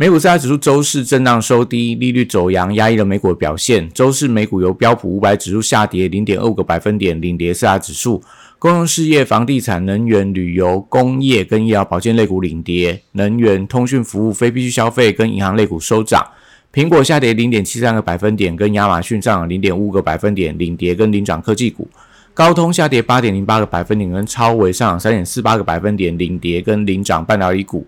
美股四大指数周四震荡收低，利率走阳压抑了美股的表现。周四美股由标普五百指数下跌零点二五个百分点，领跌四大指数。公用事业、房地产、能源、旅游、工业跟医疗保健类股领跌，能源、通讯服务、非必需消费跟银行类股收涨。苹果下跌零点七三个百分点，跟亚马逊上涨零点五个百分点，领跌跟领涨科技股。高通下跌八点零八个百分点，跟超微上涨三点四八个百分点，领跌跟领涨半导体股。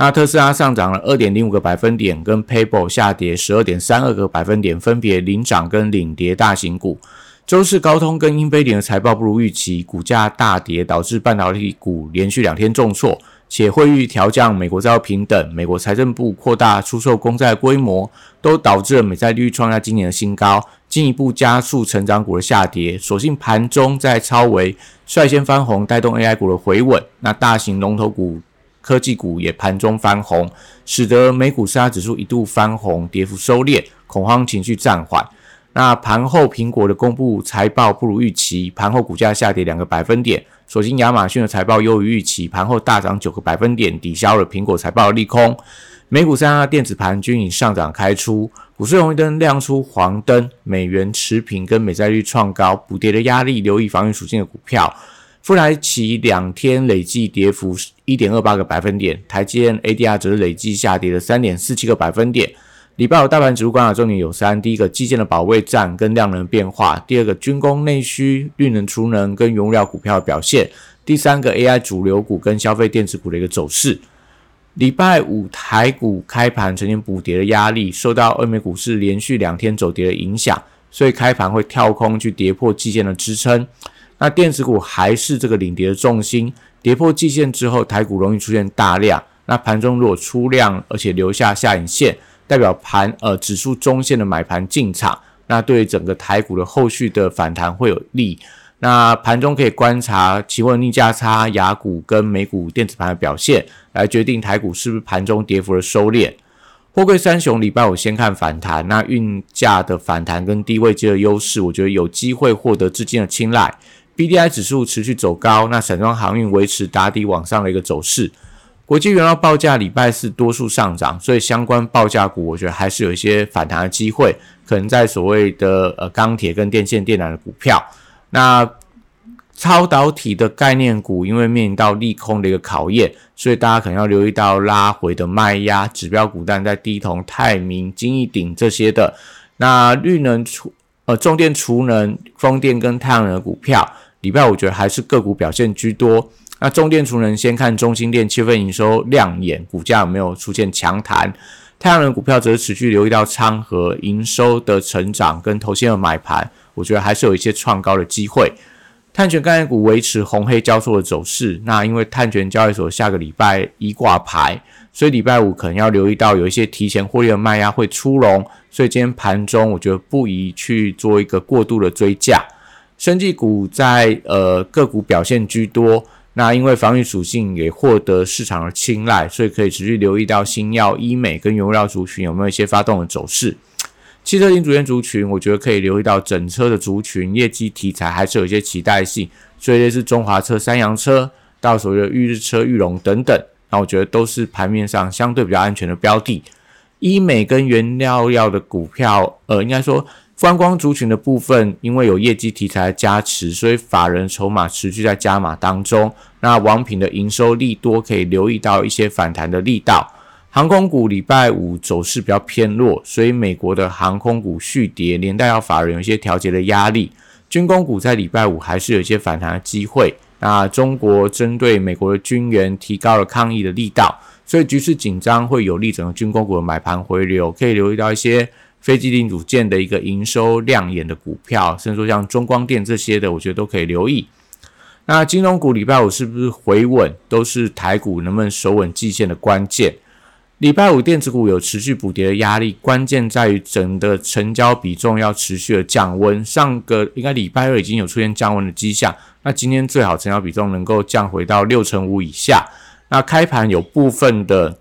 那特斯拉上涨了二点零五个百分点，跟 PayPal 下跌十二点三二个百分点，分别领涨跟领跌大型股。周四高通跟英飞凌的财报不如预期，股价大跌，导致半导体股连续两天重挫，且会预调降美国债务平等，美国财政部扩大出售公债规模，都导致了美债利率创下今年的新高，进一步加速成长股的下跌。所幸盘中在超微率先翻红，带动 AI 股的回稳，那大型龙头股。科技股也盘中翻红，使得美股四大指数一度翻红，跌幅收敛，恐慌情绪暂缓。那盘后苹果的公布财报不如预期，盘后股价下跌两个百分点。所幸亚马逊的财报优于预期，盘后大涨九个百分点，抵消了苹果财报的利空。美股三大电子盘均已上涨开出，股市红绿灯亮出黄灯，美元持平跟美债率创高，补跌的压力，留意防御属性的股票。富莱奇两天累计跌幅一点二八个百分点，台积电 ADR 则是累计下跌了三点四七个百分点。礼拜五大盘指数观察重点有三：第一个，基建的保卫战跟量能变化；第二个，军工内需、绿能储能跟原料股票的表现；第三个，AI 主流股跟消费电子股的一个走势。礼拜五台股开盘呈现补跌的压力，受到欧美股市连续两天走跌的影响，所以开盘会跳空去跌破基建的支撑。那电子股还是这个领跌的重心，跌破季线之后，台股容易出现大量。那盘中如果出量，而且留下下影线，代表盘呃指数中线的买盘进场，那对整个台股的后续的反弹会有利。那盘中可以观察期货逆价差、雅股跟美股电子盘的表现，来决定台股是不是盘中跌幅的收敛。货柜三雄礼拜五先看反弹，那运价的反弹跟低位接的优势，我觉得有机会获得资金的青睐。B D I 指数持续走高，那散装航运维持打底往上的一个走势。国际原料报价礼拜四多数上涨，所以相关报价股我觉得还是有一些反弹的机会，可能在所谓的呃钢铁跟电线电缆的股票。那超导体的概念股，因为面临到利空的一个考验，所以大家可能要留意到拉回的卖压指标股，但在低铜、泰明、金益鼎这些的。那绿能储呃重电储能、风电跟太阳能的股票。礼拜五觉得还是个股表现居多。那中电储能先看中心电七份营收亮眼，股价有没有出现强弹？太阳能股票则持续留意到昌河营收的成长跟头先的买盘，我觉得还是有一些创高的机会。碳权概念股维持红黑交错的走势。那因为碳权交易所下个礼拜一挂牌，所以礼拜五可能要留意到有一些提前获利的卖压会出笼，所以今天盘中我觉得不宜去做一个过度的追价。生技股在呃个股表现居多，那因为防御属性也获得市场的青睐，所以可以持续留意到新药、医美跟原料族群有没有一些发动的走势。汽车零组件族群，我觉得可以留意到整车的族群业绩题材还是有一些期待性，所以类似中华车、三洋车到所谓的裕日车、裕隆等等，那我觉得都是盘面上相对比较安全的标的。医美跟原料药的股票，呃，应该说。观光族群的部分，因为有业绩题材的加持，所以法人筹码持续在加码当中。那王品的营收利多，可以留意到一些反弹的力道。航空股礼拜五走势比较偏弱，所以美国的航空股续跌，连带要法人有一些调节的压力。军工股在礼拜五还是有一些反弹的机会。那中国针对美国的军援提高了抗议的力道，所以局势紧张会有利整个军工股的买盘回流，可以留意到一些。非基定组件的一个营收亮眼的股票，甚至说像中光电这些的，我觉得都可以留意。那金融股礼拜五是不是回稳，都是台股能不能守稳季线的关键。礼拜五电子股有持续补跌的压力，关键在于整个成交比重要持续的降温。上个应该礼拜二已经有出现降温的迹象，那今天最好成交比重能够降回到六成五以下。那开盘有部分的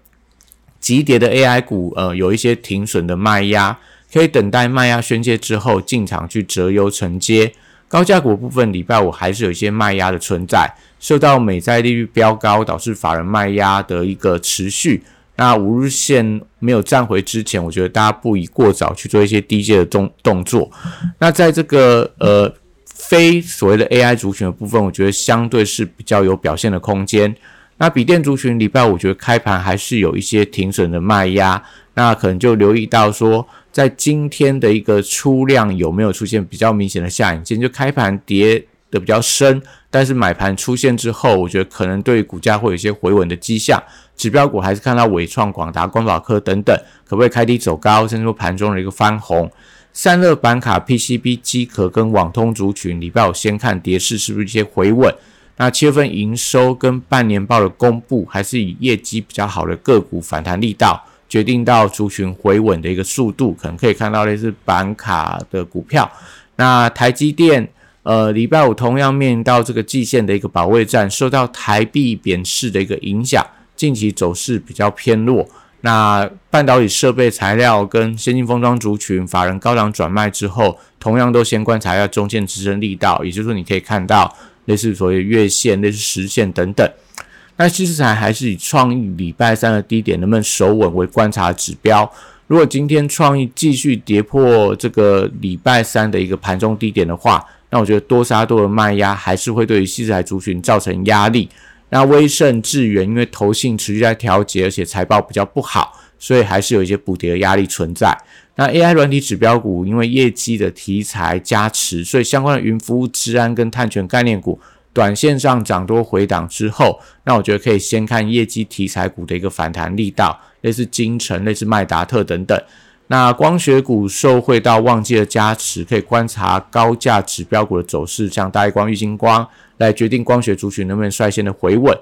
急跌的 AI 股，呃，有一些停损的卖压，可以等待卖压宣泄之后进场去折优承接。高价股部分，礼拜五还是有一些卖压的存在，受到美债利率飙高导致法人卖压的一个持续。那五日线没有站回之前，我觉得大家不宜过早去做一些低阶的动动作。那在这个呃非所谓的 AI 族群的部分，我觉得相对是比较有表现的空间。那笔电族群礼拜五觉得开盘还是有一些停损的卖压，那可能就留意到说，在今天的一个出量有没有出现比较明显的下影线，就开盘跌的比较深，但是买盘出现之后，我觉得可能对股价会有一些回稳的迹象。指标股还是看到伟创、广达、光宝科等等，可不可以开低走高，甚至说盘中的一个翻红？散热板卡、PCB 机壳跟网通族群，礼拜五先看跌势是不是一些回稳？那七月份营收跟半年报的公布，还是以业绩比较好的个股反弹力道，决定到族群回稳的一个速度，可能可以看到类似板卡的股票。那台积电，呃，礼拜五同样面临到这个季线的一个保卫战，受到台币贬势的一个影响。近期走势比较偏弱，那半导体设备材料跟先进封装族群法人高档转卖之后，同样都先观察一下中线支撑力道，也就是说你可以看到类似所谓月线、类似实线等等。那其实还还是以创意礼拜三的低点能不能守稳为观察指标。如果今天创意继续跌破这个礼拜三的一个盘中低点的话，那我觉得多杀多的卖压还是会对于西材族群造成压力。那威盛智源因为投信持续在调节，而且财报比较不好，所以还是有一些补跌的压力存在。那 AI 软体指标股因为业绩的题材加持，所以相关的云服务、治安跟碳权概念股，短线上涨多回档之后，那我觉得可以先看业绩题材股的一个反弹力道，类似金城、类似麦达特等等。那光学股受惠到旺季的加持，可以观察高价指标股的走势，像大光、玉金光。来决定光学族群能不能率先的回稳。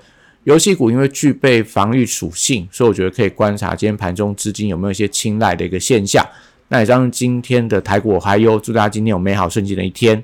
游戏股因为具备防御属性，所以我觉得可以观察今天盘中资金有没有一些青睐的一个现象。那也将今天的台股还有祝大家今天有美好顺境的一天。